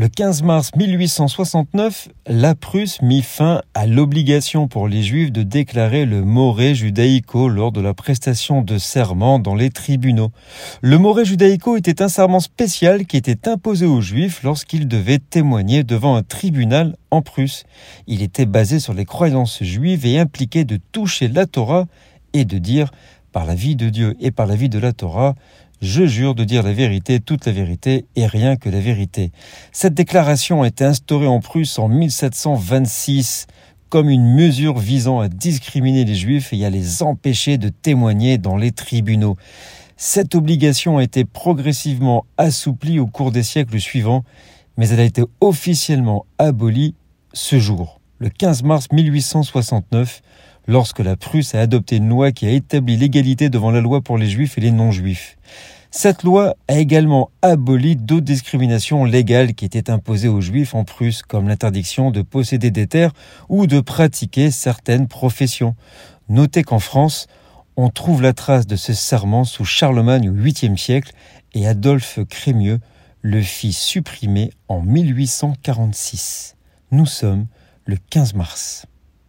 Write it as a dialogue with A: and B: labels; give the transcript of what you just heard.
A: Le 15 mars 1869, la Prusse mit fin à l'obligation pour les Juifs de déclarer le moré judaïco lors de la prestation de serment dans les tribunaux. Le moré judaïco était un serment spécial qui était imposé aux Juifs lorsqu'ils devaient témoigner devant un tribunal en Prusse. Il était basé sur les croyances juives et impliquait de toucher la Torah et de dire, par la vie de Dieu et par la vie de la Torah, je jure de dire la vérité, toute la vérité et rien que la vérité. Cette déclaration a été instaurée en Prusse en 1726 comme une mesure visant à discriminer les juifs et à les empêcher de témoigner dans les tribunaux. Cette obligation a été progressivement assouplie au cours des siècles suivants, mais elle a été officiellement abolie ce jour, le 15 mars 1869, lorsque la Prusse a adopté une loi qui a établi l'égalité devant la loi pour les juifs et les non-juifs. Cette loi a également aboli d'autres discriminations légales qui étaient imposées aux juifs en Prusse, comme l'interdiction de posséder des terres ou de pratiquer certaines professions. Notez qu'en France, on trouve la trace de ce serment sous Charlemagne au 8e siècle et Adolphe Crémieux le fit supprimer en 1846. Nous sommes le 15 mars.